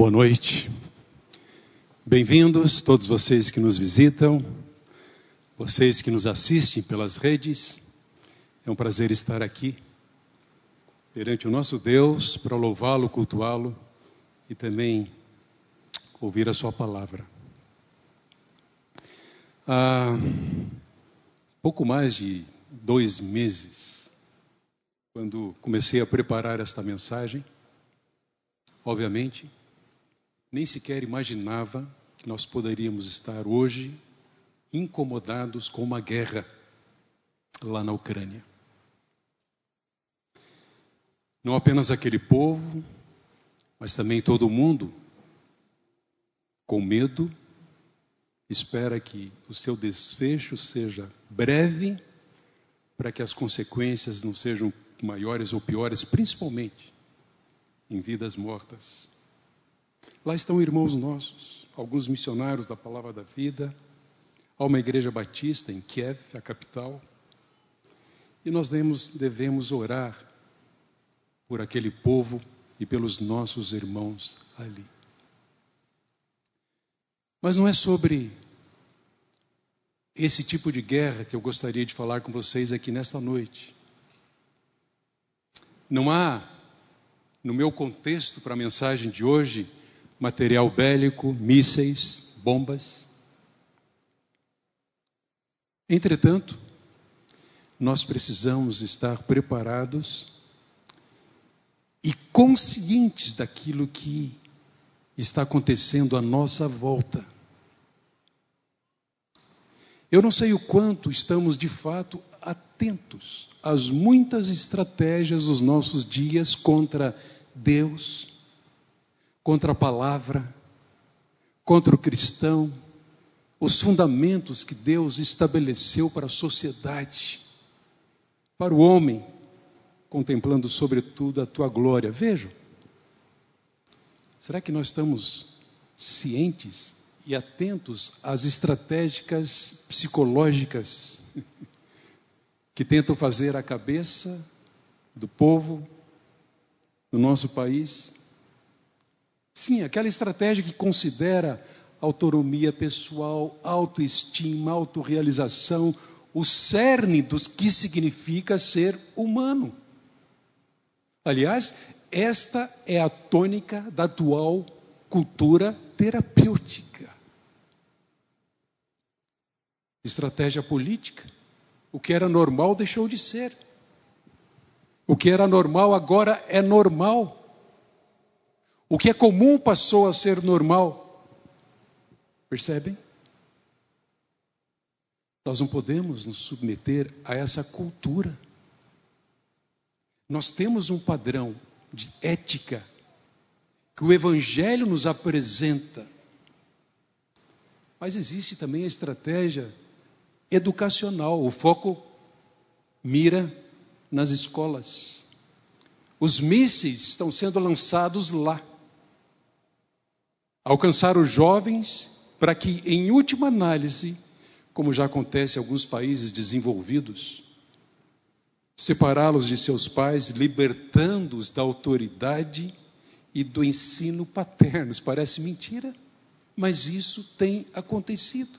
Boa noite. Bem-vindos todos vocês que nos visitam, vocês que nos assistem pelas redes. É um prazer estar aqui perante o nosso Deus para louvá-lo, cultuá-lo e também ouvir a sua palavra. Há pouco mais de dois meses, quando comecei a preparar esta mensagem, obviamente, nem sequer imaginava que nós poderíamos estar hoje incomodados com uma guerra lá na Ucrânia. Não apenas aquele povo, mas também todo mundo com medo, espera que o seu desfecho seja breve, para que as consequências não sejam maiores ou piores, principalmente em vidas mortas. Lá estão irmãos nossos, alguns missionários da Palavra da Vida, há uma igreja batista em Kiev, a capital, e nós devemos, devemos orar por aquele povo e pelos nossos irmãos ali. Mas não é sobre esse tipo de guerra que eu gostaria de falar com vocês aqui nesta noite. Não há, no meu contexto para a mensagem de hoje, material bélico, mísseis, bombas. Entretanto, nós precisamos estar preparados e conscientes daquilo que está acontecendo à nossa volta. Eu não sei o quanto estamos de fato atentos às muitas estratégias dos nossos dias contra Deus, contra a palavra, contra o cristão, os fundamentos que Deus estabeleceu para a sociedade, para o homem, contemplando sobretudo a tua glória. Vejam, será que nós estamos cientes e atentos às estratégicas psicológicas que tentam fazer a cabeça do povo do nosso país Sim, aquela estratégia que considera autonomia pessoal, autoestima, autorrealização, o cerne dos que significa ser humano. Aliás, esta é a tônica da atual cultura terapêutica. Estratégia política. O que era normal deixou de ser. O que era normal agora é normal. O que é comum passou a ser normal. Percebem? Nós não podemos nos submeter a essa cultura. Nós temos um padrão de ética que o Evangelho nos apresenta. Mas existe também a estratégia educacional. O foco mira nas escolas. Os mísseis estão sendo lançados lá alcançar os jovens para que, em última análise, como já acontece em alguns países desenvolvidos, separá-los de seus pais, libertando-os da autoridade e do ensino paterno. Isso parece mentira, mas isso tem acontecido.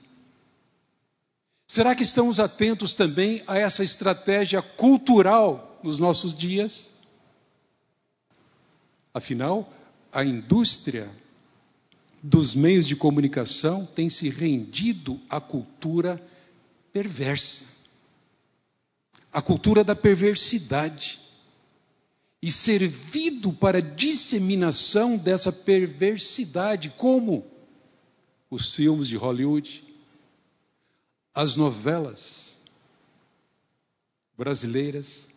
Será que estamos atentos também a essa estratégia cultural nos nossos dias? Afinal, a indústria dos meios de comunicação tem se rendido à cultura perversa, à cultura da perversidade, e servido para disseminação dessa perversidade, como os filmes de Hollywood, as novelas brasileiras,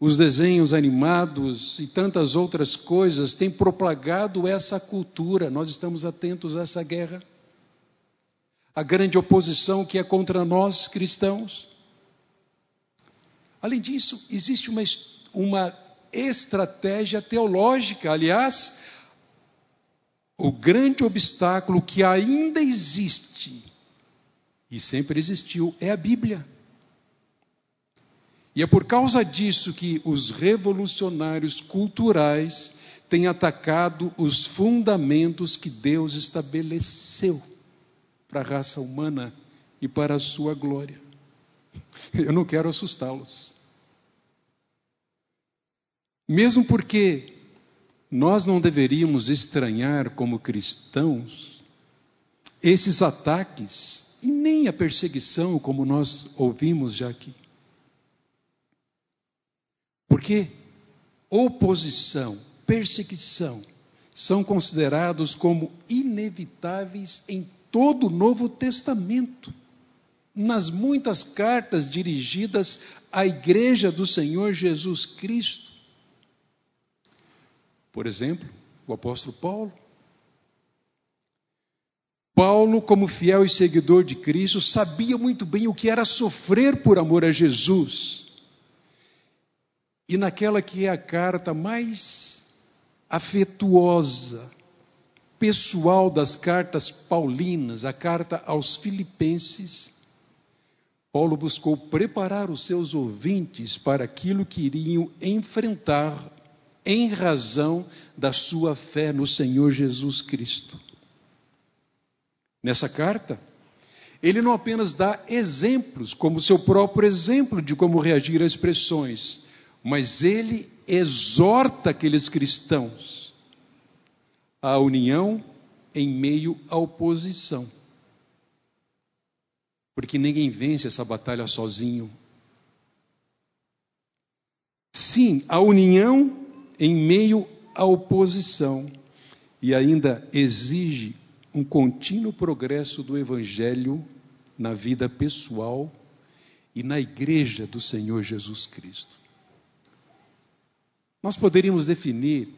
os desenhos animados e tantas outras coisas têm propagado essa cultura. Nós estamos atentos a essa guerra. A grande oposição que é contra nós cristãos. Além disso, existe uma, uma estratégia teológica. Aliás, o grande obstáculo que ainda existe e sempre existiu é a Bíblia. E é por causa disso que os revolucionários culturais tem atacado os fundamentos que Deus estabeleceu para a raça humana e para a sua glória. Eu não quero assustá-los. Mesmo porque nós não deveríamos estranhar, como cristãos, esses ataques e nem a perseguição, como nós ouvimos já aqui. Porque oposição, perseguição, são considerados como inevitáveis em todo o Novo Testamento. Nas muitas cartas dirigidas à igreja do Senhor Jesus Cristo. Por exemplo, o apóstolo Paulo. Paulo, como fiel e seguidor de Cristo, sabia muito bem o que era sofrer por amor a Jesus. E naquela que é a carta mais afetuosa, pessoal das cartas paulinas, a carta aos Filipenses, Paulo buscou preparar os seus ouvintes para aquilo que iriam enfrentar em razão da sua fé no Senhor Jesus Cristo. Nessa carta, ele não apenas dá exemplos, como seu próprio exemplo de como reagir a expressões, mas ele exorta aqueles cristãos à união em meio à oposição. Porque ninguém vence essa batalha sozinho. Sim, a união em meio à oposição e ainda exige um contínuo progresso do Evangelho na vida pessoal e na igreja do Senhor Jesus Cristo. Nós poderíamos definir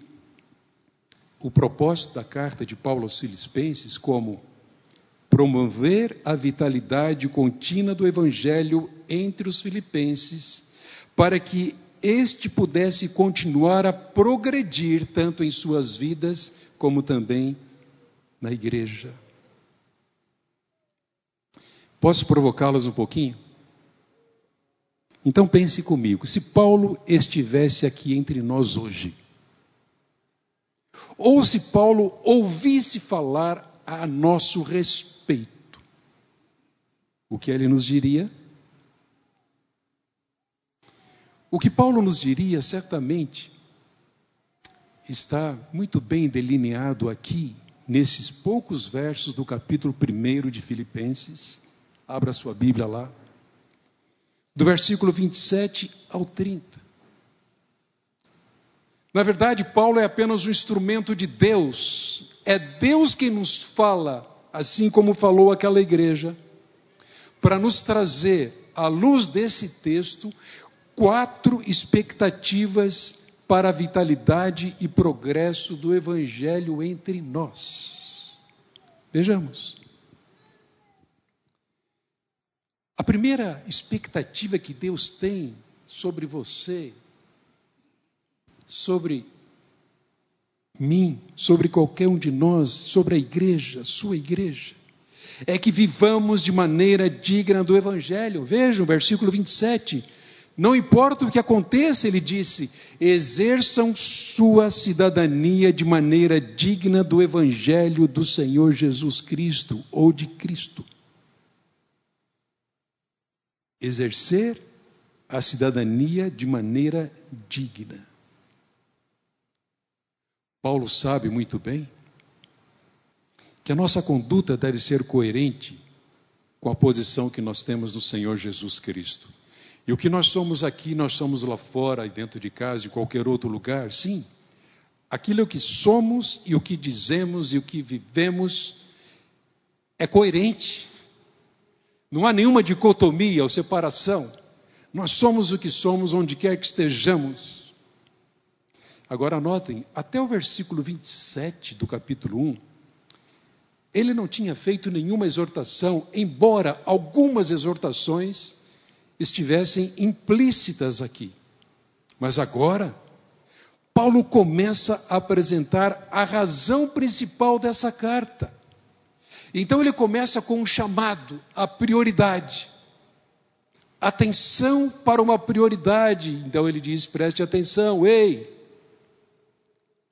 o propósito da carta de Paulo aos Filipenses como promover a vitalidade contínua do Evangelho entre os filipenses, para que este pudesse continuar a progredir tanto em suas vidas como também na igreja. Posso provocá-los um pouquinho? Então pense comigo: se Paulo estivesse aqui entre nós hoje, ou se Paulo ouvisse falar a nosso respeito, o que ele nos diria? O que Paulo nos diria certamente está muito bem delineado aqui nesses poucos versos do capítulo 1 de Filipenses. Abra sua Bíblia lá. Do versículo 27 ao 30. Na verdade, Paulo é apenas um instrumento de Deus. É Deus quem nos fala, assim como falou aquela igreja, para nos trazer, à luz desse texto, quatro expectativas para a vitalidade e progresso do Evangelho entre nós. Vejamos. A primeira expectativa que Deus tem sobre você, sobre mim, sobre qualquer um de nós, sobre a igreja, sua igreja, é que vivamos de maneira digna do Evangelho. Vejam, versículo 27 não importa o que aconteça, ele disse, exerçam sua cidadania de maneira digna do Evangelho do Senhor Jesus Cristo ou de Cristo. Exercer a cidadania de maneira digna. Paulo sabe muito bem que a nossa conduta deve ser coerente com a posição que nós temos no Senhor Jesus Cristo. E o que nós somos aqui, nós somos lá fora, e dentro de casa, em qualquer outro lugar, sim. Aquilo que somos e o que dizemos e o que vivemos é coerente. Não há nenhuma dicotomia ou separação. Nós somos o que somos onde quer que estejamos. Agora anotem, até o versículo 27 do capítulo 1, ele não tinha feito nenhuma exortação, embora algumas exortações estivessem implícitas aqui. Mas agora, Paulo começa a apresentar a razão principal dessa carta. Então ele começa com um chamado à prioridade. Atenção para uma prioridade. Então ele diz: preste atenção, ei.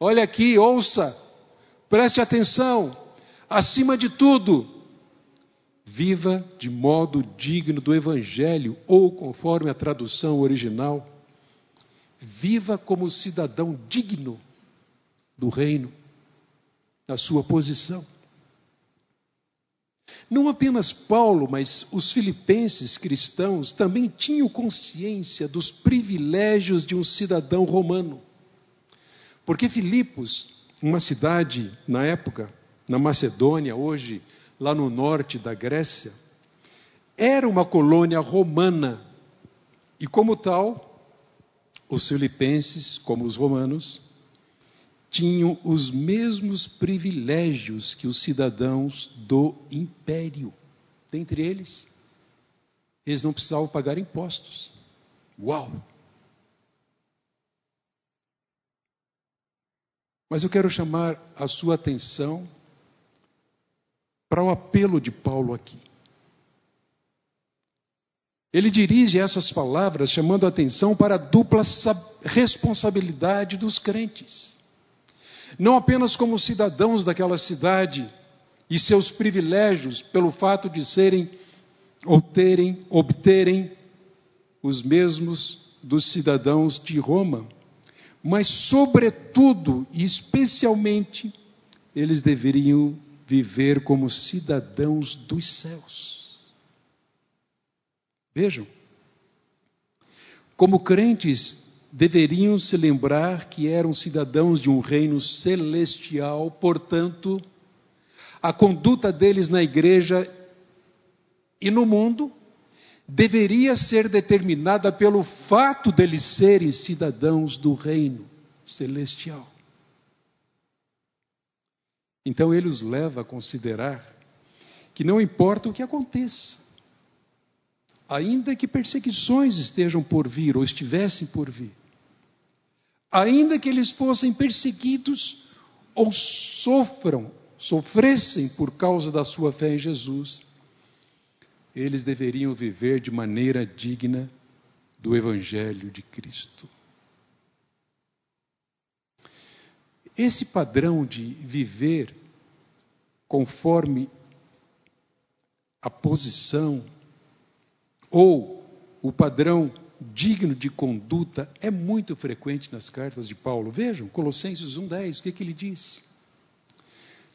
Olha aqui, ouça, preste atenção. Acima de tudo, viva de modo digno do Evangelho, ou conforme a tradução original, viva como cidadão digno do reino, na sua posição. Não apenas Paulo, mas os filipenses cristãos também tinham consciência dos privilégios de um cidadão romano. Porque Filipos, uma cidade na época, na Macedônia, hoje lá no norte da Grécia, era uma colônia romana. E como tal, os filipenses, como os romanos, tinham os mesmos privilégios que os cidadãos do império. Dentre eles, eles não precisavam pagar impostos. Uau! Mas eu quero chamar a sua atenção para o apelo de Paulo aqui. Ele dirige essas palavras chamando a atenção para a dupla responsabilidade dos crentes não apenas como cidadãos daquela cidade e seus privilégios pelo fato de serem ou terem, obterem os mesmos dos cidadãos de Roma, mas, sobretudo e especialmente, eles deveriam viver como cidadãos dos céus. Vejam, como crentes deveriam se lembrar que eram cidadãos de um reino celestial, portanto, a conduta deles na igreja e no mundo deveria ser determinada pelo fato deles serem cidadãos do reino celestial. Então ele os leva a considerar que não importa o que aconteça, ainda que perseguições estejam por vir ou estivessem por vir, ainda que eles fossem perseguidos ou sofram, sofressem por causa da sua fé em Jesus, eles deveriam viver de maneira digna do Evangelho de Cristo. Esse padrão de viver conforme a posição ou o padrão digno de conduta é muito frequente nas cartas de Paulo. Vejam, Colossenses 1,10, o que, que ele diz?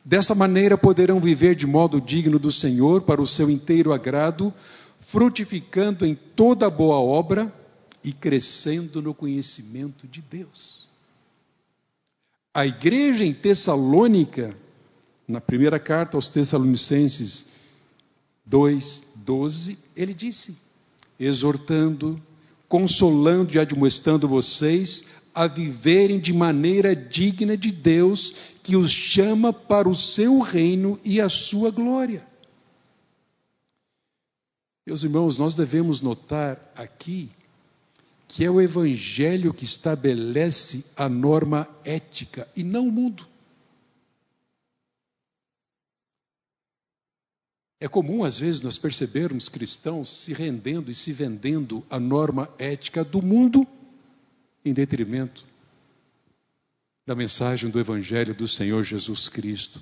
Dessa maneira poderão viver de modo digno do Senhor, para o seu inteiro agrado, frutificando em toda boa obra e crescendo no conhecimento de Deus. A igreja em Tessalônica, na primeira carta aos Tessalonicenses 2:12, ele disse: exortando, consolando e admoestando vocês a viverem de maneira digna de Deus, que os chama para o seu reino e a sua glória. Meus irmãos, nós devemos notar aqui que é o Evangelho que estabelece a norma ética e não o mundo. É comum, às vezes, nós percebermos cristãos se rendendo e se vendendo à norma ética do mundo em detrimento da mensagem do Evangelho do Senhor Jesus Cristo,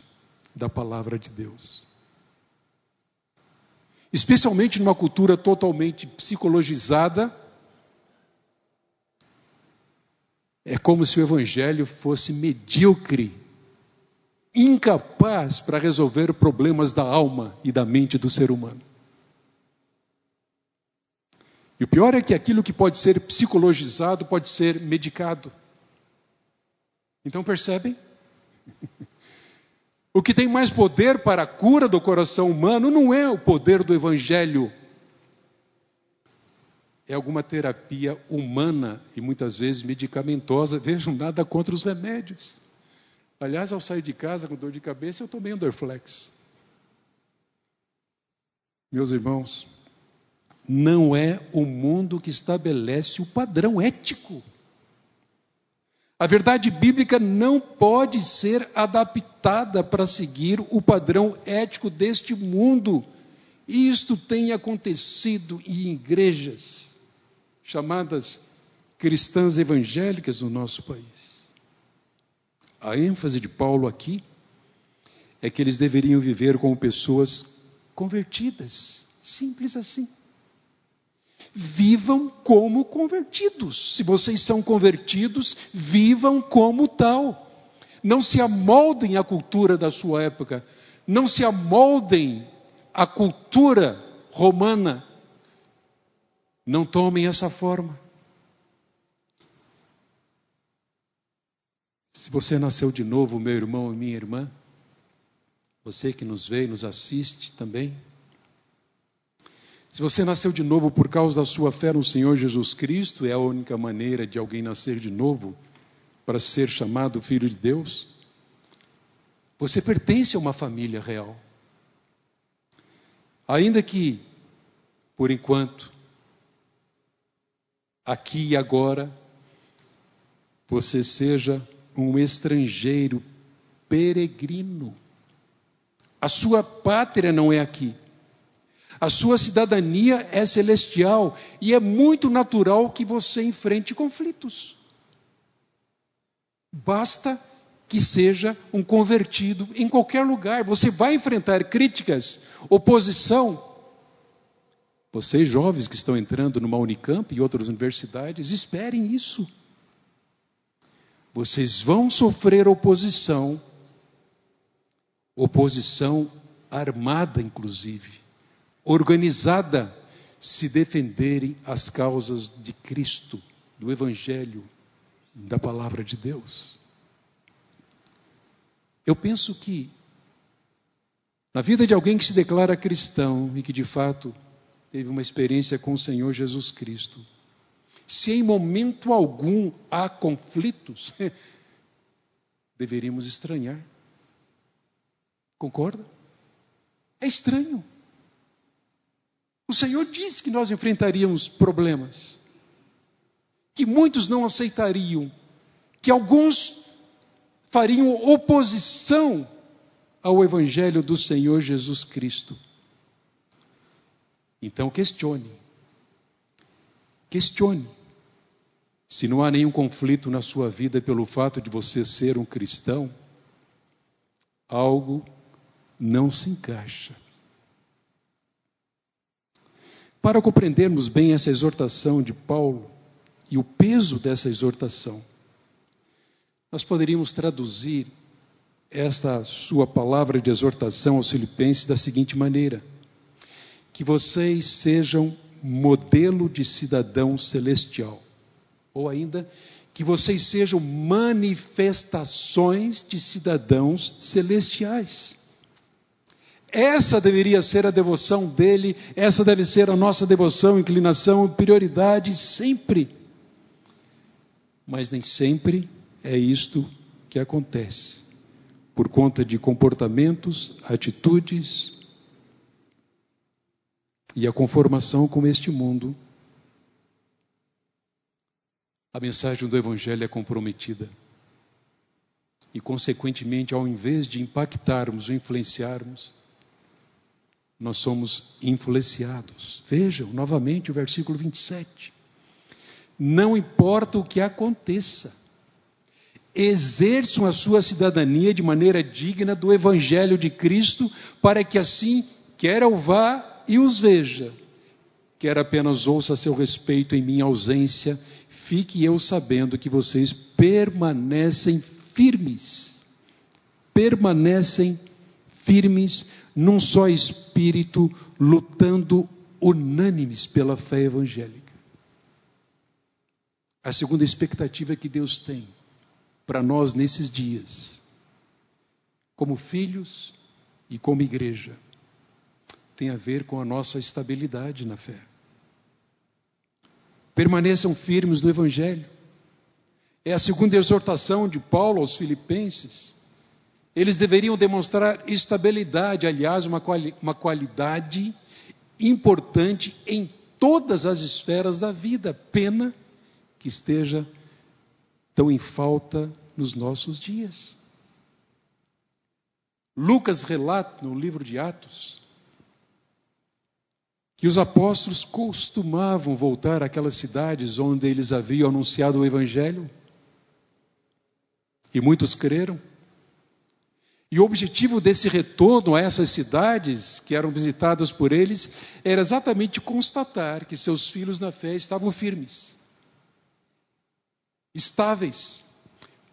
da palavra de Deus. Especialmente numa cultura totalmente psicologizada, é como se o Evangelho fosse medíocre incapaz para resolver problemas da alma e da mente do ser humano. E o pior é que aquilo que pode ser psicologizado pode ser medicado. Então percebem? O que tem mais poder para a cura do coração humano não é o poder do evangelho. É alguma terapia humana e muitas vezes medicamentosa. Vejam, nada contra os remédios. Aliás, ao sair de casa com dor de cabeça, eu tomei um Dorflex. Meus irmãos, não é o mundo que estabelece o padrão ético. A verdade bíblica não pode ser adaptada para seguir o padrão ético deste mundo. E isto tem acontecido em igrejas chamadas cristãs evangélicas no nosso país. A ênfase de Paulo aqui é que eles deveriam viver como pessoas convertidas, simples assim. Vivam como convertidos. Se vocês são convertidos, vivam como tal. Não se amoldem à cultura da sua época, não se amoldem à cultura romana. Não tomem essa forma. Se você nasceu de novo, meu irmão e minha irmã, você que nos vê e nos assiste também, se você nasceu de novo por causa da sua fé no Senhor Jesus Cristo, é a única maneira de alguém nascer de novo para ser chamado filho de Deus. Você pertence a uma família real. Ainda que, por enquanto, aqui e agora, você seja um estrangeiro peregrino. A sua pátria não é aqui. A sua cidadania é celestial e é muito natural que você enfrente conflitos. Basta que seja um convertido em qualquer lugar. Você vai enfrentar críticas, oposição. Vocês jovens que estão entrando numa Unicamp e outras universidades, esperem isso. Vocês vão sofrer oposição, oposição armada, inclusive organizada se defenderem as causas de Cristo, do Evangelho, da palavra de Deus. Eu penso que, na vida de alguém que se declara cristão e que de fato teve uma experiência com o Senhor Jesus Cristo, se em momento algum há conflitos, deveríamos estranhar. Concorda? É estranho. O Senhor disse que nós enfrentaríamos problemas, que muitos não aceitariam, que alguns fariam oposição ao Evangelho do Senhor Jesus Cristo. Então questione. Questione. Se não há nenhum conflito na sua vida pelo fato de você ser um cristão, algo não se encaixa. Para compreendermos bem essa exortação de Paulo e o peso dessa exortação, nós poderíamos traduzir essa sua palavra de exortação aos Filipenses da seguinte maneira: que vocês sejam modelo de cidadão celestial, ou ainda que vocês sejam manifestações de cidadãos celestiais. Essa deveria ser a devoção dele, essa deve ser a nossa devoção, inclinação, prioridade sempre. Mas nem sempre é isto que acontece. Por conta de comportamentos, atitudes e a conformação com este mundo, a mensagem do Evangelho é comprometida. E, consequentemente, ao invés de impactarmos ou influenciarmos, nós somos influenciados. Vejam novamente o versículo 27. Não importa o que aconteça, exerçam a sua cidadania de maneira digna do Evangelho de Cristo, para que assim, quer eu vá e os veja, quer apenas ouça seu respeito em minha ausência, fique eu sabendo que vocês permanecem firmes. Permanecem firmes num só espírito, lutando unânimes pela fé evangélica. A segunda expectativa que Deus tem para nós nesses dias, como filhos e como igreja, tem a ver com a nossa estabilidade na fé. Permaneçam firmes no Evangelho. É a segunda exortação de Paulo aos Filipenses. Eles deveriam demonstrar estabilidade, aliás, uma, quali uma qualidade importante em todas as esferas da vida. Pena que esteja tão em falta nos nossos dias. Lucas relata no livro de Atos que os apóstolos costumavam voltar àquelas cidades onde eles haviam anunciado o Evangelho E muitos creram. E o objetivo desse retorno a essas cidades que eram visitadas por eles era exatamente constatar que seus filhos na fé estavam firmes, estáveis,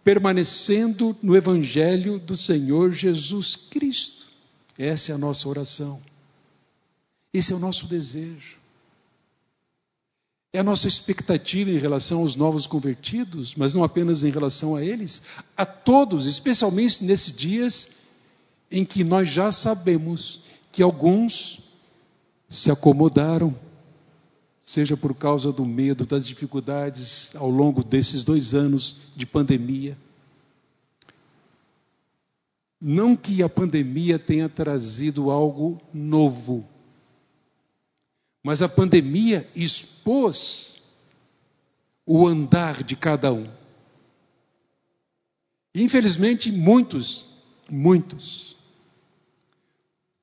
permanecendo no Evangelho do Senhor Jesus Cristo. Essa é a nossa oração. Esse é o nosso desejo. É a nossa expectativa em relação aos novos convertidos, mas não apenas em relação a eles, a todos, especialmente nesses dias em que nós já sabemos que alguns se acomodaram, seja por causa do medo, das dificuldades ao longo desses dois anos de pandemia. Não que a pandemia tenha trazido algo novo, mas a pandemia expôs o andar de cada um. Infelizmente, muitos, muitos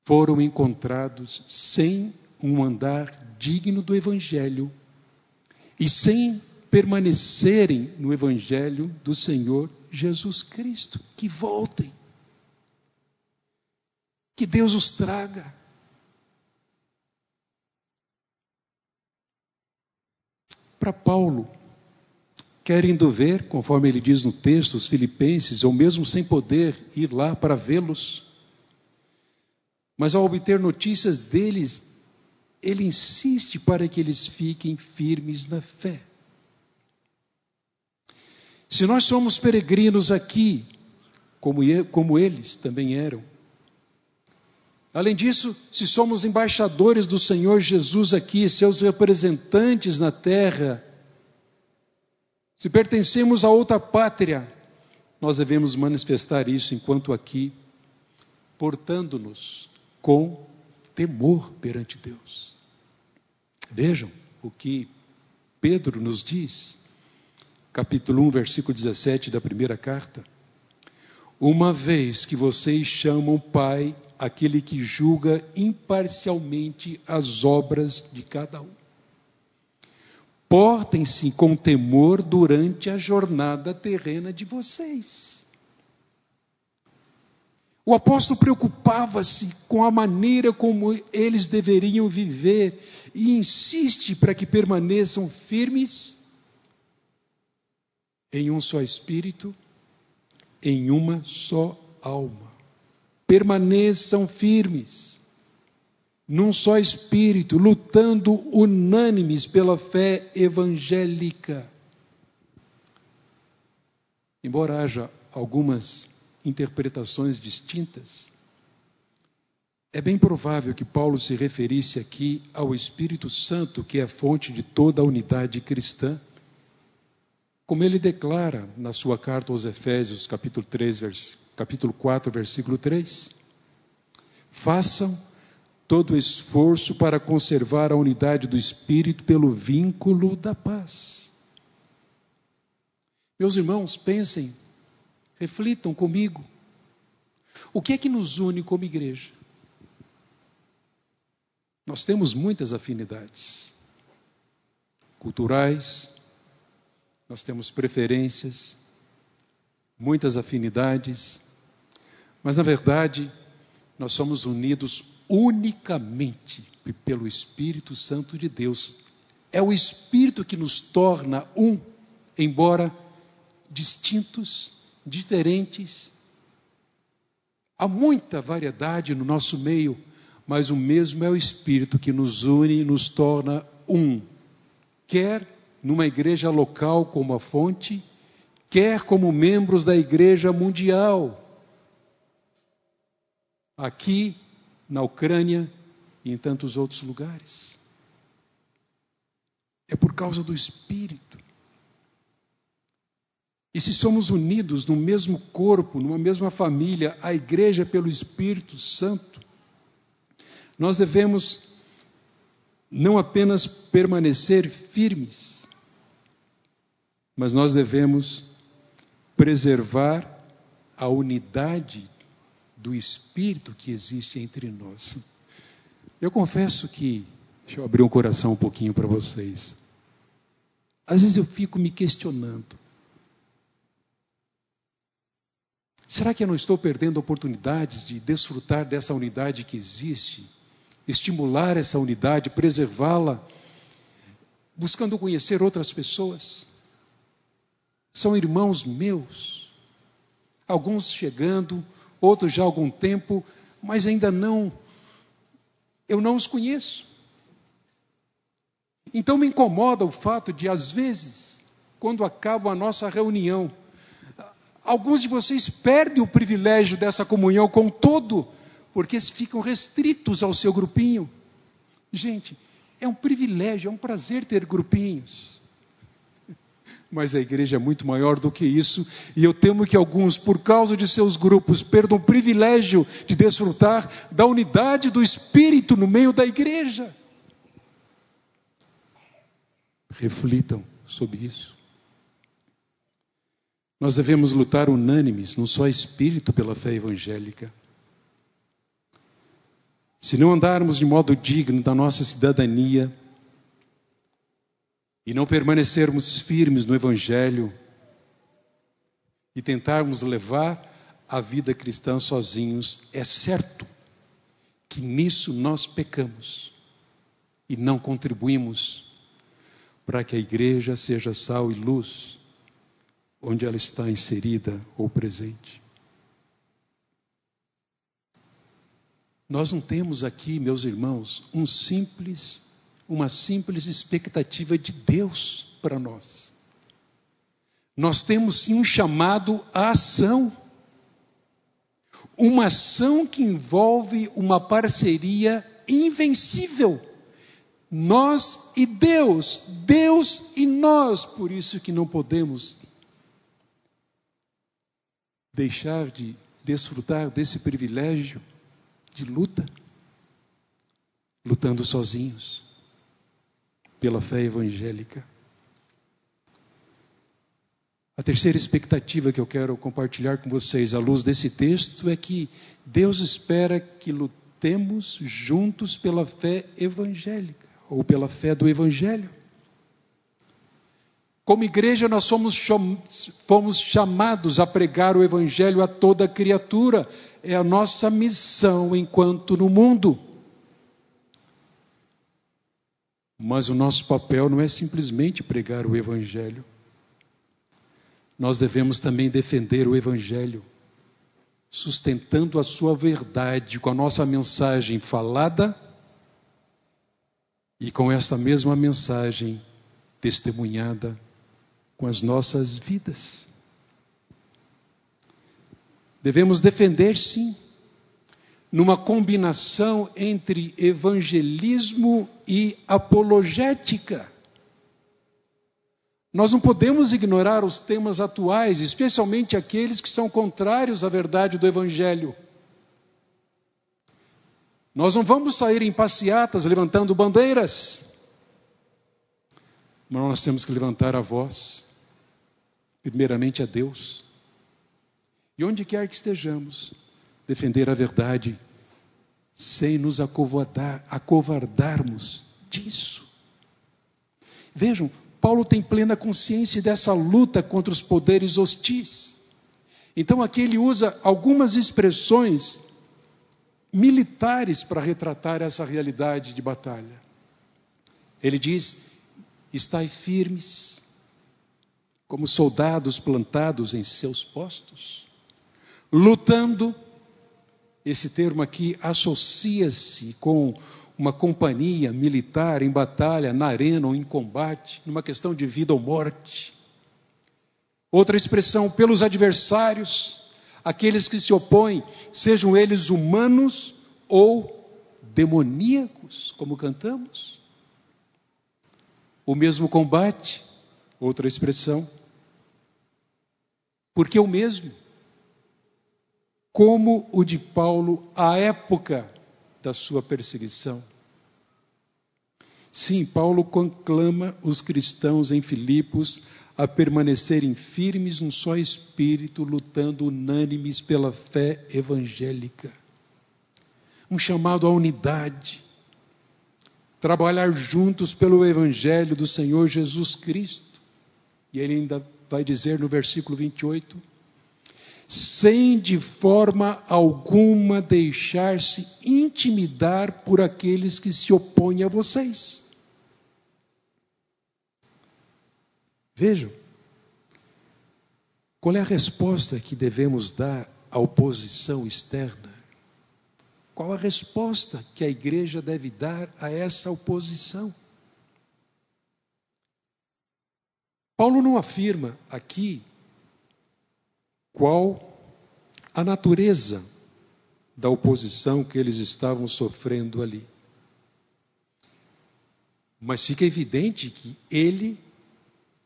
foram encontrados sem um andar digno do Evangelho e sem permanecerem no Evangelho do Senhor Jesus Cristo. Que voltem. Que Deus os traga. Para Paulo, querendo ver, conforme ele diz no texto, os filipenses, ou mesmo sem poder ir lá para vê-los, mas ao obter notícias deles, ele insiste para que eles fiquem firmes na fé. Se nós somos peregrinos aqui, como, como eles também eram, Além disso, se somos embaixadores do Senhor Jesus aqui, seus representantes na terra, se pertencemos a outra pátria, nós devemos manifestar isso enquanto aqui, portando-nos com temor perante Deus. Vejam o que Pedro nos diz, capítulo 1, versículo 17 da primeira carta. Uma vez que vocês chamam Pai aquele que julga imparcialmente as obras de cada um. Portem-se com temor durante a jornada terrena de vocês. O apóstolo preocupava-se com a maneira como eles deveriam viver e insiste para que permaneçam firmes em um só espírito, em uma só alma permaneçam firmes, num só espírito, lutando unânimes pela fé evangélica. Embora haja algumas interpretações distintas, é bem provável que Paulo se referisse aqui ao Espírito Santo, que é a fonte de toda a unidade cristã, como ele declara na sua carta aos Efésios, capítulo 3, versículo capítulo 4, versículo 3. Façam todo o esforço para conservar a unidade do Espírito pelo vínculo da paz. Meus irmãos, pensem, reflitam comigo. O que é que nos une como igreja? Nós temos muitas afinidades culturais, nós temos preferências, muitas afinidades, mas na verdade nós somos unidos unicamente pelo Espírito Santo de Deus. É o Espírito que nos torna um, embora distintos, diferentes. Há muita variedade no nosso meio, mas o mesmo é o Espírito que nos une e nos torna um. Quer numa igreja local como a fonte, quer como membros da Igreja Mundial. Aqui, na Ucrânia e em tantos outros lugares. É por causa do Espírito. E se somos unidos no mesmo corpo, numa mesma família, a igreja pelo Espírito Santo, nós devemos não apenas permanecer firmes, mas nós devemos preservar a unidade do espírito que existe entre nós. Eu confesso que, deixa eu abrir o um coração um pouquinho para vocês. Às vezes eu fico me questionando. Será que eu não estou perdendo oportunidades de desfrutar dessa unidade que existe, estimular essa unidade, preservá-la, buscando conhecer outras pessoas? São irmãos meus, alguns chegando, outros já há algum tempo, mas ainda não, eu não os conheço. Então me incomoda o fato de, às vezes, quando acaba a nossa reunião, Alguns de vocês perdem o privilégio dessa comunhão com todo, porque ficam restritos ao seu grupinho. Gente, é um privilégio, é um prazer ter grupinhos. Mas a igreja é muito maior do que isso, e eu temo que alguns, por causa de seus grupos, perdam o privilégio de desfrutar da unidade do Espírito no meio da igreja. Reflitam sobre isso. Nós devemos lutar unânimes, num só espírito, pela fé evangélica. Se não andarmos de modo digno da nossa cidadania e não permanecermos firmes no Evangelho e tentarmos levar a vida cristã sozinhos, é certo que nisso nós pecamos e não contribuímos para que a igreja seja sal e luz onde ela está inserida ou presente. Nós não temos aqui, meus irmãos, um simples, uma simples expectativa de Deus para nós. Nós temos sim um chamado à ação. Uma ação que envolve uma parceria invencível. Nós e Deus, Deus e nós, por isso que não podemos deixar de desfrutar desse privilégio de luta, lutando sozinhos pela fé evangélica. A terceira expectativa que eu quero compartilhar com vocês à luz desse texto é que Deus espera que lutemos juntos pela fé evangélica ou pela fé do Evangelho. Como igreja, nós somos, fomos chamados a pregar o Evangelho a toda criatura. É a nossa missão enquanto no mundo. Mas o nosso papel não é simplesmente pregar o Evangelho. Nós devemos também defender o Evangelho, sustentando a sua verdade com a nossa mensagem falada e com essa mesma mensagem testemunhada com as nossas vidas. Devemos defender, sim, numa combinação entre evangelismo e apologética. Nós não podemos ignorar os temas atuais, especialmente aqueles que são contrários à verdade do Evangelho. Nós não vamos sair em passeatas levantando bandeiras, mas nós temos que levantar a voz primeiramente a Deus. E onde quer que estejamos, defender a verdade sem nos acovardar, acovardarmos disso. Vejam, Paulo tem plena consciência dessa luta contra os poderes hostis. Então aqui ele usa algumas expressões militares para retratar essa realidade de batalha. Ele diz: estai firmes, como soldados plantados em seus postos, lutando. Esse termo aqui associa-se com uma companhia militar em batalha, na arena ou em combate, numa questão de vida ou morte. Outra expressão, pelos adversários, aqueles que se opõem, sejam eles humanos ou demoníacos, como cantamos. O mesmo combate, outra expressão, porque o mesmo, como o de Paulo à época da sua perseguição. Sim, Paulo conclama os cristãos em Filipos a permanecerem firmes num só espírito, lutando unânimes pela fé evangélica. Um chamado à unidade, trabalhar juntos pelo evangelho do Senhor Jesus Cristo. E ele ainda vai dizer no versículo 28: sem de forma alguma deixar-se intimidar por aqueles que se opõem a vocês. Vejam, qual é a resposta que devemos dar à oposição externa? Qual a resposta que a igreja deve dar a essa oposição? Paulo não afirma aqui qual a natureza da oposição que eles estavam sofrendo ali. Mas fica evidente que ele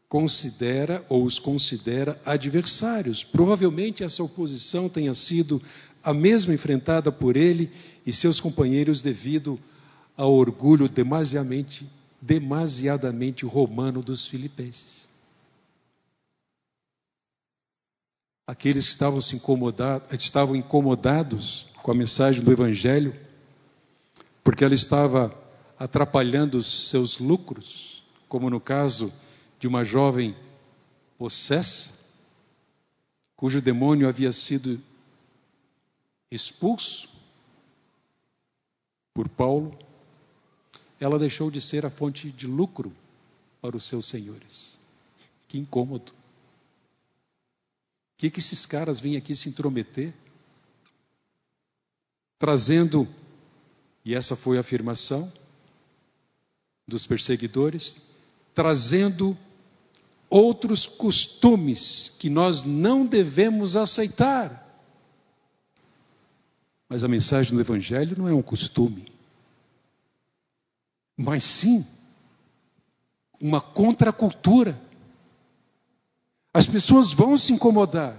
considera ou os considera adversários. Provavelmente essa oposição tenha sido a mesma enfrentada por ele e seus companheiros devido ao orgulho demasiadamente, demasiadamente romano dos filipenses. Aqueles que estavam, se incomodados, estavam incomodados com a mensagem do Evangelho, porque ela estava atrapalhando os seus lucros, como no caso de uma jovem possessa, cujo demônio havia sido expulso por Paulo, ela deixou de ser a fonte de lucro para os seus senhores. Que incômodo que, que esses caras vêm aqui se intrometer? Trazendo, e essa foi a afirmação dos perseguidores, trazendo outros costumes que nós não devemos aceitar. Mas a mensagem do Evangelho não é um costume, mas sim uma contracultura as pessoas vão se incomodar,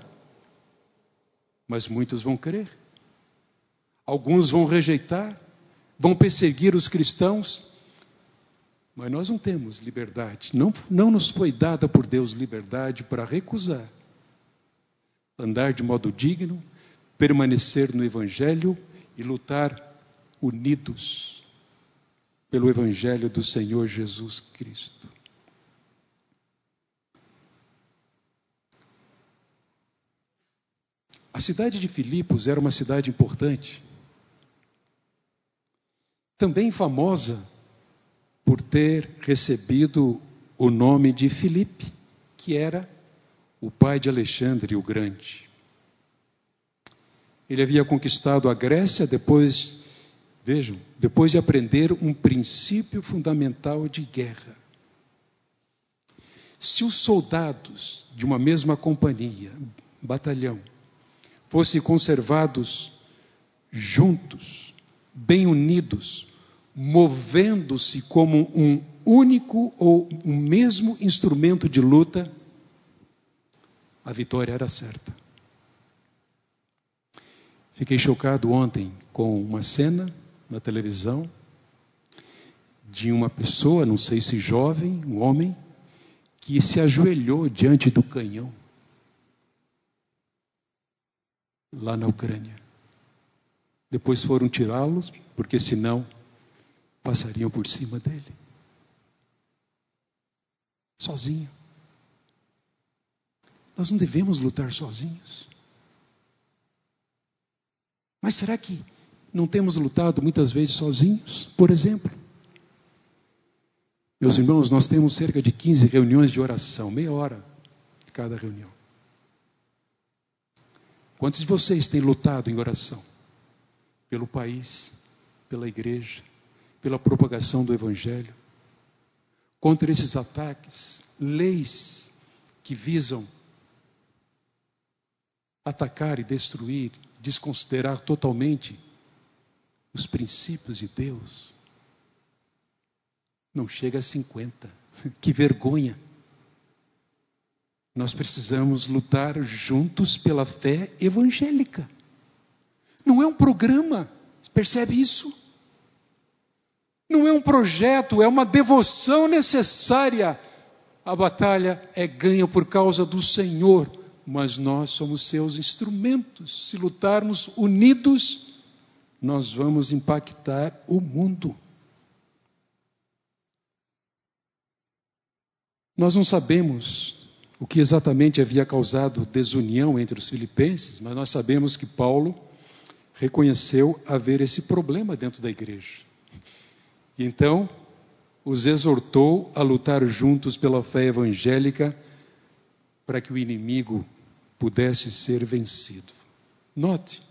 mas muitos vão crer. Alguns vão rejeitar, vão perseguir os cristãos, mas nós não temos liberdade, não, não nos foi dada por Deus liberdade para recusar, andar de modo digno, permanecer no Evangelho e lutar unidos pelo Evangelho do Senhor Jesus Cristo. A cidade de Filipos era uma cidade importante, também famosa por ter recebido o nome de Filipe, que era o pai de Alexandre o Grande. Ele havia conquistado a Grécia depois, vejam, depois de aprender um princípio fundamental de guerra. Se os soldados de uma mesma companhia, batalhão, fossem conservados juntos, bem unidos, movendo-se como um único ou um mesmo instrumento de luta, a vitória era certa. Fiquei chocado ontem com uma cena na televisão de uma pessoa, não sei se jovem, um homem, que se ajoelhou diante do canhão lá na Ucrânia. Depois foram tirá-los, porque senão passariam por cima dele. Sozinho. Nós não devemos lutar sozinhos. Mas será que não temos lutado muitas vezes sozinhos? Por exemplo, meus irmãos, nós temos cerca de 15 reuniões de oração, meia hora de cada reunião. Quantos de vocês têm lutado em oração pelo país, pela igreja, pela propagação do Evangelho, contra esses ataques, leis que visam atacar e destruir, desconsiderar totalmente os princípios de Deus? Não chega a 50. Que vergonha! Nós precisamos lutar juntos pela fé evangélica. Não é um programa, percebe isso? Não é um projeto, é uma devoção necessária. A batalha é ganha por causa do Senhor, mas nós somos seus instrumentos. Se lutarmos unidos, nós vamos impactar o mundo. Nós não sabemos o que exatamente havia causado desunião entre os filipenses, mas nós sabemos que Paulo reconheceu haver esse problema dentro da igreja. E então os exortou a lutar juntos pela fé evangélica para que o inimigo pudesse ser vencido. Note,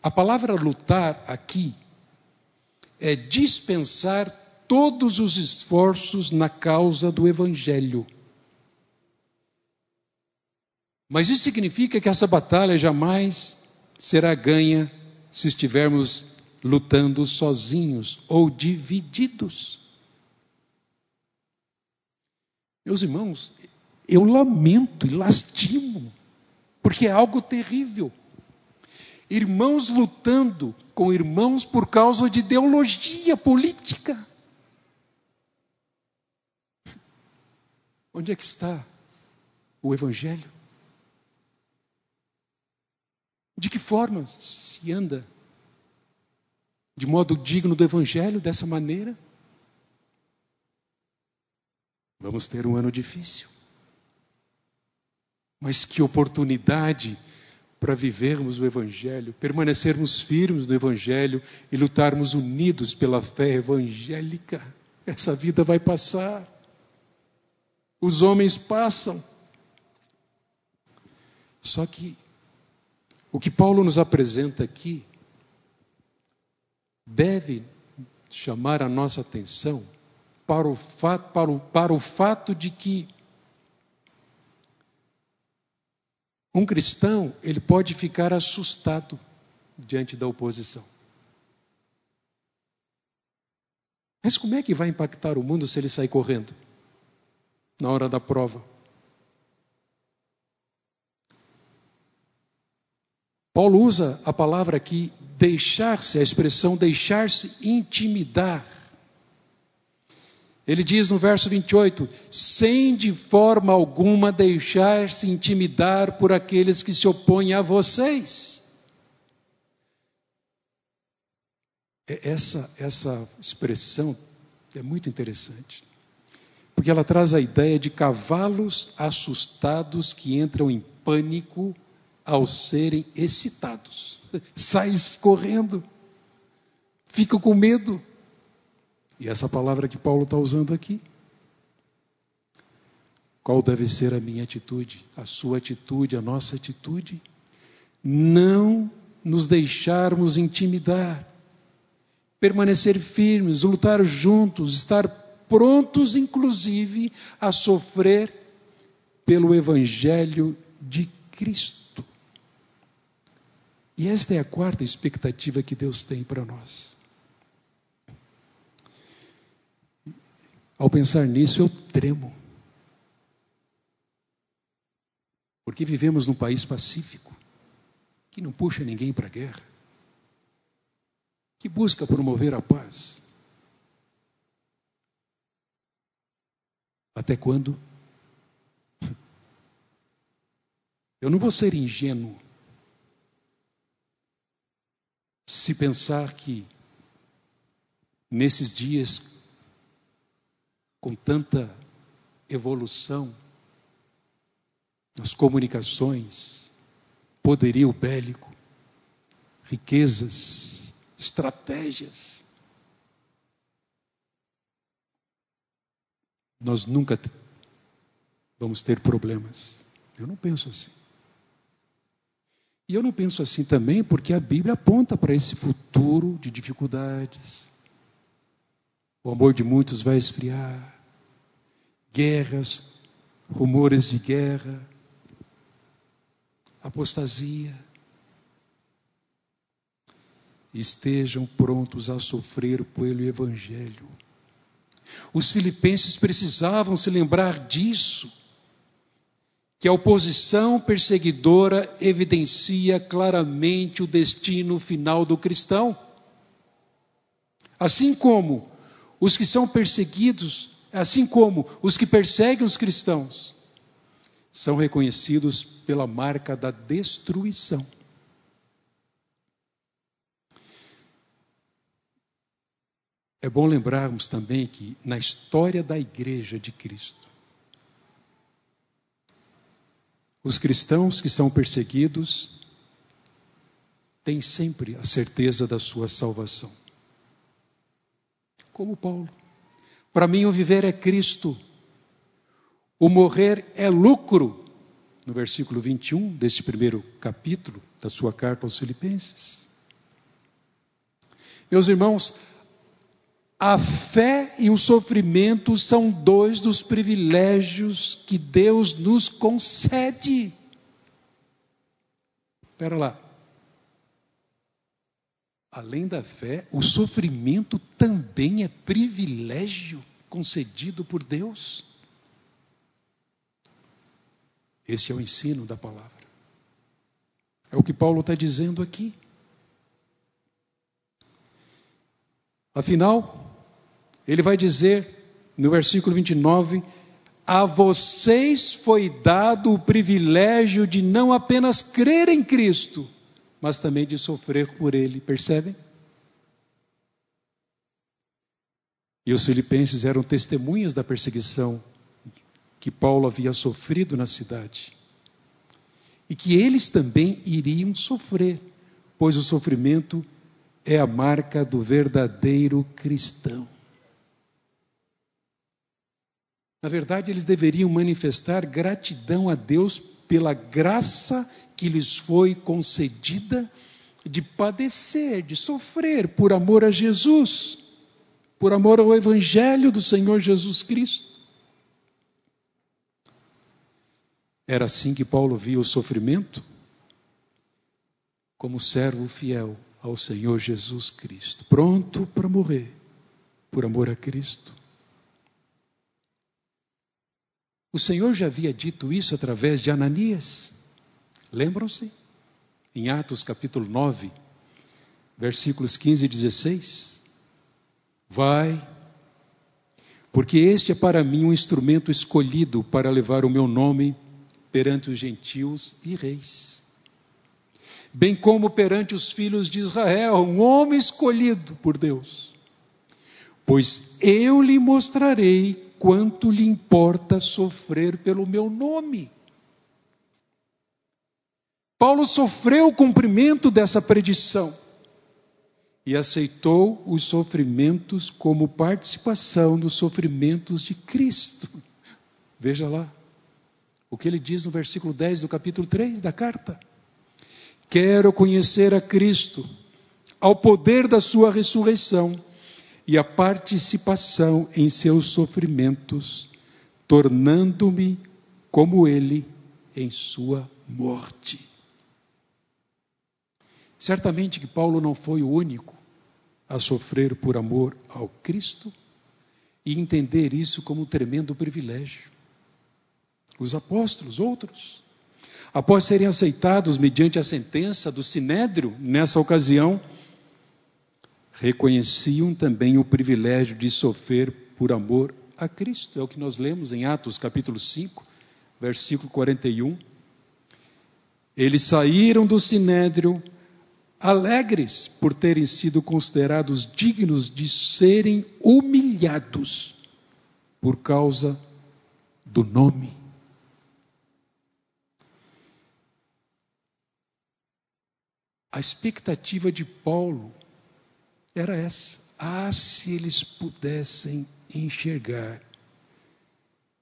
a palavra lutar aqui é dispensar todos os esforços na causa do evangelho. Mas isso significa que essa batalha jamais será ganha se estivermos lutando sozinhos ou divididos. Meus irmãos, eu lamento e lastimo, porque é algo terrível. Irmãos lutando com irmãos por causa de ideologia política. Onde é que está o Evangelho? De que forma se anda de modo digno do Evangelho dessa maneira? Vamos ter um ano difícil. Mas que oportunidade para vivermos o Evangelho, permanecermos firmes no Evangelho e lutarmos unidos pela fé evangélica. Essa vida vai passar. Os homens passam. Só que o que Paulo nos apresenta aqui deve chamar a nossa atenção para o fato, para o, para o fato de que um cristão ele pode ficar assustado diante da oposição. Mas como é que vai impactar o mundo se ele sair correndo na hora da prova? Paulo usa a palavra aqui, deixar-se, a expressão deixar-se intimidar. Ele diz no verso 28: sem de forma alguma deixar-se intimidar por aqueles que se opõem a vocês. Essa, essa expressão é muito interessante, porque ela traz a ideia de cavalos assustados que entram em pânico ao serem excitados. Saem correndo, ficam com medo. E essa palavra que Paulo está usando aqui. Qual deve ser a minha atitude, a sua atitude, a nossa atitude? Não nos deixarmos intimidar, permanecer firmes, lutar juntos, estar prontos, inclusive, a sofrer pelo Evangelho de Cristo. E esta é a quarta expectativa que Deus tem para nós. Ao pensar nisso, eu tremo. Porque vivemos num país pacífico, que não puxa ninguém para a guerra, que busca promover a paz. Até quando? Eu não vou ser ingênuo se pensar que nesses dias, com tanta evolução nas comunicações, poderio bélico, riquezas, estratégias, nós nunca vamos ter problemas. Eu não penso assim. E eu não penso assim também porque a Bíblia aponta para esse futuro de dificuldades. O amor de muitos vai esfriar, guerras, rumores de guerra, apostasia. Estejam prontos a sofrer pelo Evangelho. Os filipenses precisavam se lembrar disso que a oposição perseguidora evidencia claramente o destino final do cristão. Assim como os que são perseguidos, assim como os que perseguem os cristãos, são reconhecidos pela marca da destruição. É bom lembrarmos também que na história da igreja de Cristo, Os cristãos que são perseguidos têm sempre a certeza da sua salvação. Como Paulo. Para mim, o viver é Cristo, o morrer é lucro. No versículo 21 deste primeiro capítulo da sua carta aos Filipenses. Meus irmãos, a fé e o sofrimento são dois dos privilégios que Deus nos concede. Espera lá. Além da fé, o sofrimento também é privilégio concedido por Deus. Este é o ensino da palavra. É o que Paulo está dizendo aqui. Afinal, ele vai dizer no versículo 29: A vocês foi dado o privilégio de não apenas crer em Cristo, mas também de sofrer por Ele. Percebem? E os filipenses eram testemunhas da perseguição que Paulo havia sofrido na cidade. E que eles também iriam sofrer, pois o sofrimento é a marca do verdadeiro cristão. Na verdade, eles deveriam manifestar gratidão a Deus pela graça que lhes foi concedida de padecer, de sofrer por amor a Jesus, por amor ao Evangelho do Senhor Jesus Cristo. Era assim que Paulo via o sofrimento? Como servo fiel ao Senhor Jesus Cristo, pronto para morrer por amor a Cristo. O Senhor já havia dito isso através de Ananias. Lembram-se? Em Atos capítulo 9, versículos 15 e 16. Vai, porque este é para mim um instrumento escolhido para levar o meu nome perante os gentios e reis, bem como perante os filhos de Israel, um homem escolhido por Deus. Pois eu lhe mostrarei quanto lhe importa sofrer pelo meu nome. Paulo sofreu o cumprimento dessa predição e aceitou os sofrimentos como participação dos sofrimentos de Cristo. Veja lá o que ele diz no versículo 10 do capítulo 3 da carta. Quero conhecer a Cristo, ao poder da sua ressurreição e a participação em seus sofrimentos, tornando-me como ele em sua morte. Certamente que Paulo não foi o único a sofrer por amor ao Cristo e entender isso como um tremendo privilégio. Os apóstolos, outros, após serem aceitados mediante a sentença do sinédrio nessa ocasião, reconheciam também o privilégio de sofrer por amor a Cristo. É o que nós lemos em Atos capítulo 5, versículo 41. Eles saíram do sinédrio alegres por terem sido considerados dignos de serem humilhados por causa do nome. A expectativa de Paulo era essa. Ah, se eles pudessem enxergar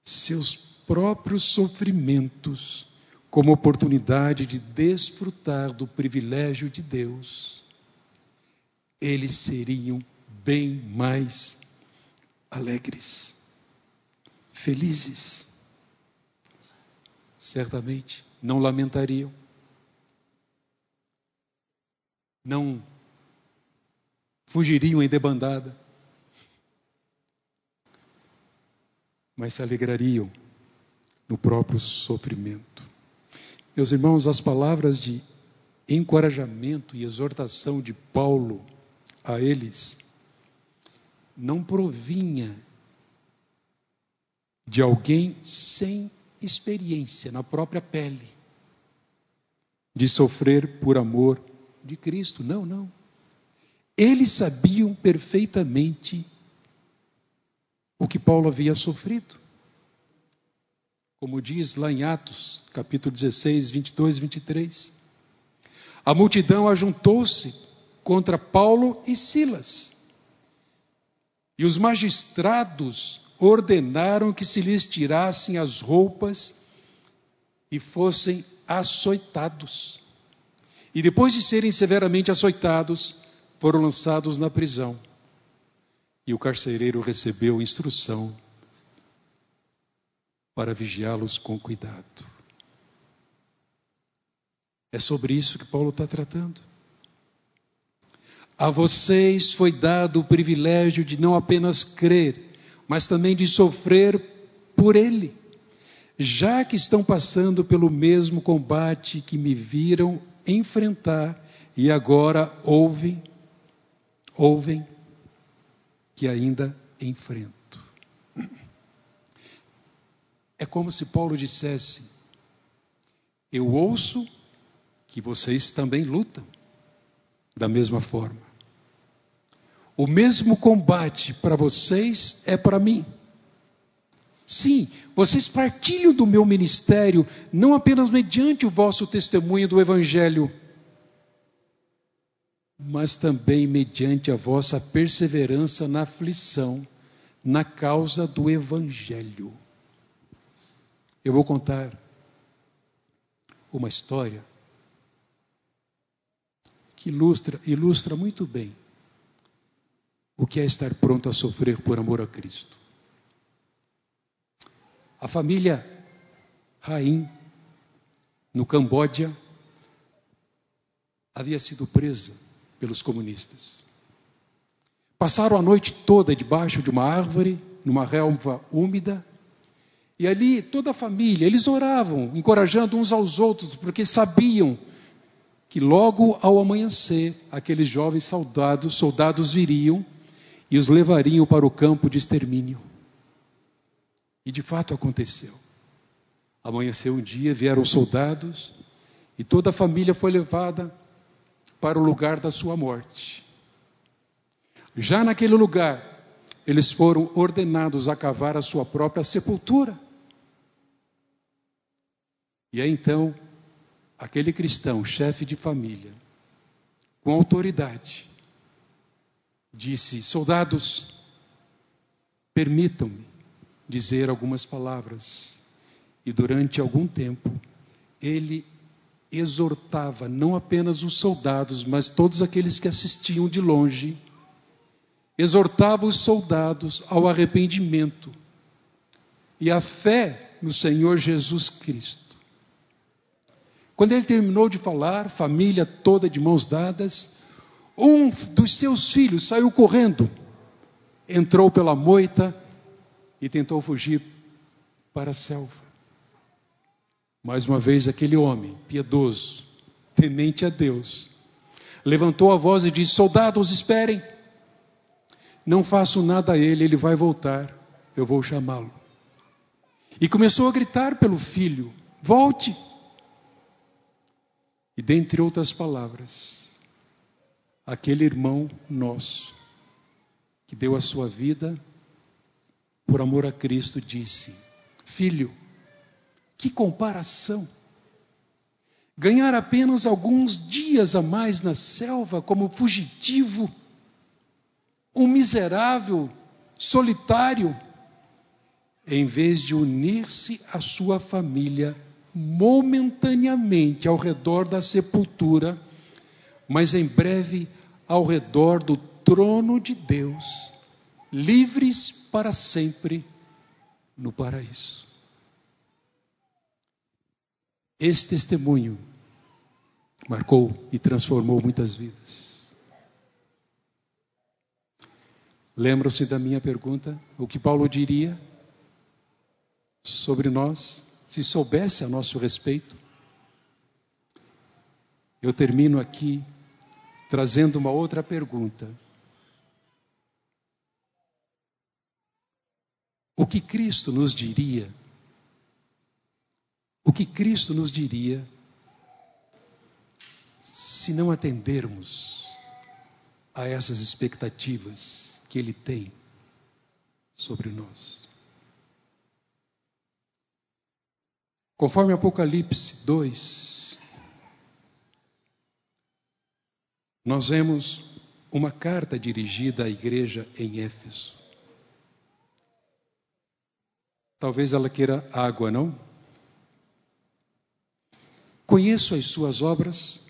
seus próprios sofrimentos como oportunidade de desfrutar do privilégio de Deus, eles seriam bem mais alegres, felizes. Certamente não lamentariam, não fugiriam em debandada, mas se alegrariam no próprio sofrimento. Meus irmãos, as palavras de encorajamento e exortação de Paulo a eles não provinha de alguém sem experiência na própria pele de sofrer por amor de Cristo. Não, não. Eles sabiam perfeitamente o que Paulo havia sofrido. como diz lá em Atos, capítulo 16, 22 e 23. A multidão ajuntou-se contra Paulo e Silas. E os magistrados ordenaram que se lhes tirassem as roupas e fossem açoitados. E depois de serem severamente açoitados, foram lançados na prisão. E o carcereiro recebeu instrução para vigiá-los com cuidado. É sobre isso que Paulo está tratando. A vocês foi dado o privilégio de não apenas crer, mas também de sofrer por Ele, já que estão passando pelo mesmo combate que me viram enfrentar e agora ouvem, ouvem que ainda enfrento. É como se Paulo dissesse: Eu ouço que vocês também lutam da mesma forma. O mesmo combate para vocês é para mim. Sim, vocês partilham do meu ministério, não apenas mediante o vosso testemunho do Evangelho, mas também mediante a vossa perseverança na aflição, na causa do Evangelho. Eu vou contar uma história que ilustra, ilustra muito bem o que é estar pronto a sofrer por amor a Cristo. A família Rain, no Camboja, havia sido presa pelos comunistas. Passaram a noite toda debaixo de uma árvore, numa relva úmida, e ali toda a família, eles oravam, encorajando uns aos outros, porque sabiam que logo ao amanhecer aqueles jovens soldados, soldados viriam e os levariam para o campo de extermínio. E de fato aconteceu. Amanheceu um dia, vieram soldados e toda a família foi levada para o lugar da sua morte. Já naquele lugar, eles foram ordenados a cavar a sua própria sepultura. E aí então, aquele cristão, chefe de família, com autoridade, disse: Soldados, permitam-me dizer algumas palavras. E durante algum tempo, ele exortava não apenas os soldados, mas todos aqueles que assistiam de longe, exortava os soldados ao arrependimento e à fé no Senhor Jesus Cristo. Quando ele terminou de falar, família toda de mãos dadas, um dos seus filhos saiu correndo, entrou pela moita e tentou fugir para a selva. Mais uma vez, aquele homem piedoso, temente a Deus, levantou a voz e disse: Soldados, esperem, não faço nada a ele, ele vai voltar, eu vou chamá-lo. E começou a gritar pelo filho: Volte. E dentre outras palavras, aquele irmão nosso, que deu a sua vida por amor a Cristo, disse: Filho, que comparação! Ganhar apenas alguns dias a mais na selva como fugitivo, um miserável, solitário, em vez de unir-se à sua família momentaneamente ao redor da sepultura, mas em breve ao redor do trono de Deus, livres para sempre no paraíso. Esse testemunho marcou e transformou muitas vidas. Lembram-se da minha pergunta? O que Paulo diria sobre nós? se soubesse a nosso respeito. Eu termino aqui trazendo uma outra pergunta. O que Cristo nos diria? O que Cristo nos diria se não atendermos a essas expectativas que Ele tem sobre nós? Conforme Apocalipse 2, nós vemos uma carta dirigida à igreja em Éfeso. Talvez ela queira água, não? Conheço as suas obras,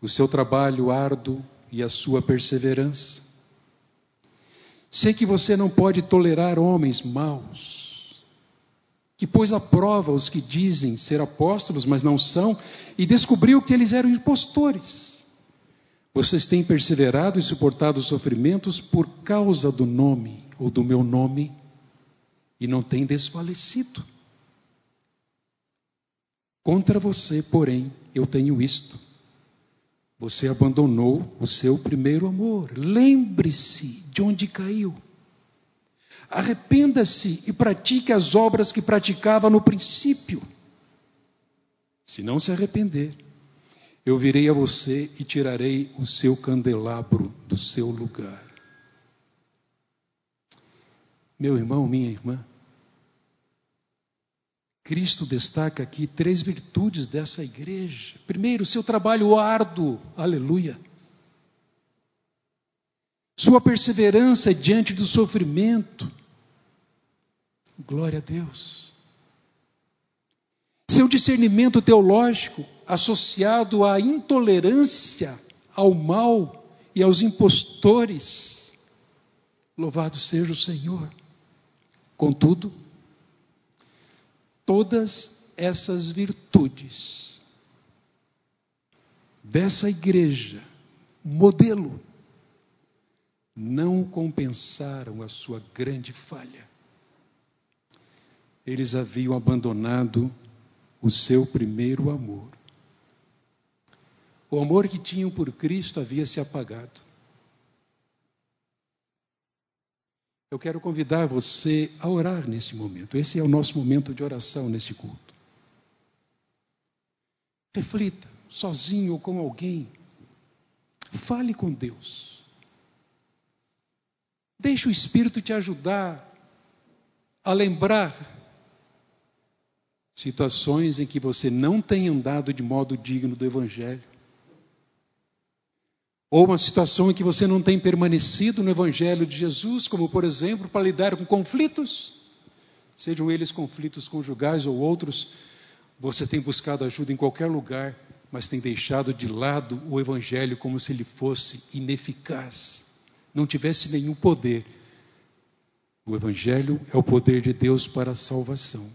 o seu trabalho árduo e a sua perseverança. Sei que você não pode tolerar homens maus, que pôs à prova os que dizem ser apóstolos, mas não são, e descobriu que eles eram impostores. Vocês têm perseverado e suportado os sofrimentos por causa do nome, ou do meu nome, e não têm desfalecido. Contra você, porém, eu tenho isto você abandonou o seu primeiro amor. Lembre-se de onde caiu. Arrependa-se e pratique as obras que praticava no princípio. Se não se arrepender, eu virei a você e tirarei o seu candelabro do seu lugar. Meu irmão, minha irmã, Cristo destaca aqui três virtudes dessa igreja. Primeiro, seu trabalho árduo, aleluia. Sua perseverança diante do sofrimento, glória a Deus. Seu discernimento teológico associado à intolerância ao mal e aos impostores, louvado seja o Senhor. Contudo, todas essas virtudes dessa igreja, modelo, não compensaram a sua grande falha. Eles haviam abandonado o seu primeiro amor. O amor que tinham por Cristo havia se apagado. Eu quero convidar você a orar neste momento. Esse é o nosso momento de oração neste culto. Reflita, sozinho ou com alguém. Fale com Deus. Deixe o Espírito te ajudar a lembrar situações em que você não tem andado de modo digno do Evangelho ou uma situação em que você não tem permanecido no Evangelho de Jesus, como por exemplo, para lidar com conflitos, sejam eles conflitos conjugais ou outros, você tem buscado ajuda em qualquer lugar, mas tem deixado de lado o Evangelho como se ele fosse ineficaz, não tivesse nenhum poder. O Evangelho é o poder de Deus para a salvação.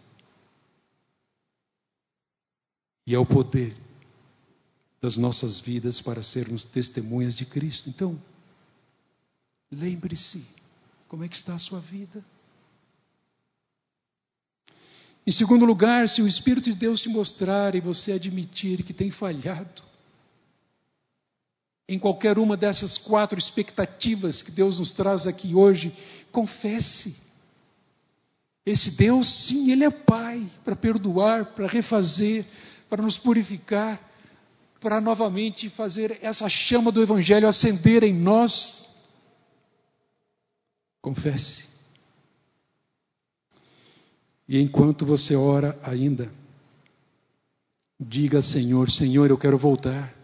E é o poder das nossas vidas para sermos testemunhas de Cristo. Então, lembre-se, como é que está a sua vida? Em segundo lugar, se o Espírito de Deus te mostrar e você admitir que tem falhado, em qualquer uma dessas quatro expectativas que Deus nos traz aqui hoje, confesse. Esse Deus, sim, Ele é Pai para perdoar, para refazer, para nos purificar para novamente fazer essa chama do Evangelho acender em nós. Confesse. E enquanto você ora ainda, diga, Senhor, Senhor, eu quero voltar.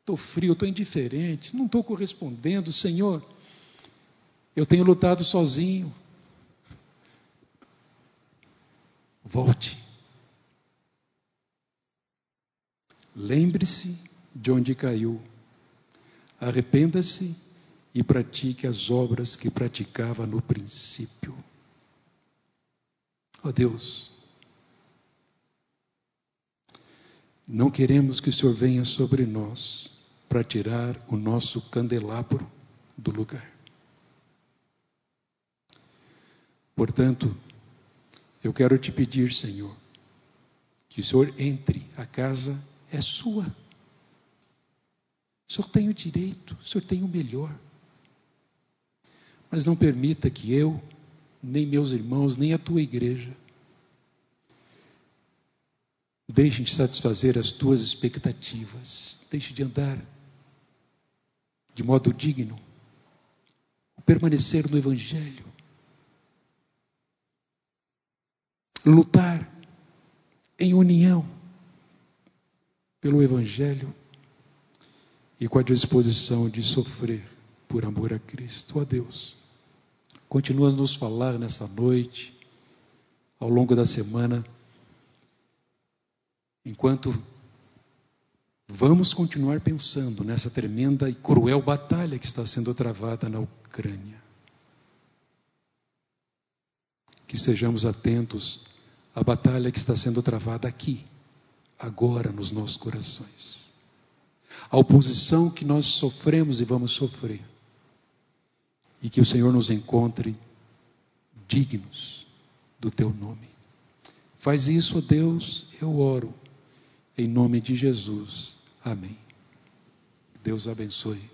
Estou frio, estou indiferente, não estou correspondendo, Senhor. Eu tenho lutado sozinho. Volte. Lembre-se de onde caiu, arrependa-se e pratique as obras que praticava no princípio. Ó oh Deus, não queremos que o Senhor venha sobre nós para tirar o nosso candelabro do lugar. Portanto, eu quero te pedir, Senhor, que o Senhor entre a casa é sua. O Senhor tem o direito, o Senhor tem o melhor. Mas não permita que eu, nem meus irmãos, nem a tua igreja, deixem de satisfazer as tuas expectativas, deixe de andar de modo digno, permanecer no Evangelho, lutar em união pelo Evangelho e com a disposição de sofrer por amor a Cristo. Oh Deus, continua a nos falar nessa noite, ao longo da semana, enquanto vamos continuar pensando nessa tremenda e cruel batalha que está sendo travada na Ucrânia. Que sejamos atentos à batalha que está sendo travada aqui, agora nos nossos corações. A oposição que nós sofremos e vamos sofrer. E que o Senhor nos encontre dignos do teu nome. Faz isso, ó Deus, eu oro em nome de Jesus. Amém. Deus abençoe.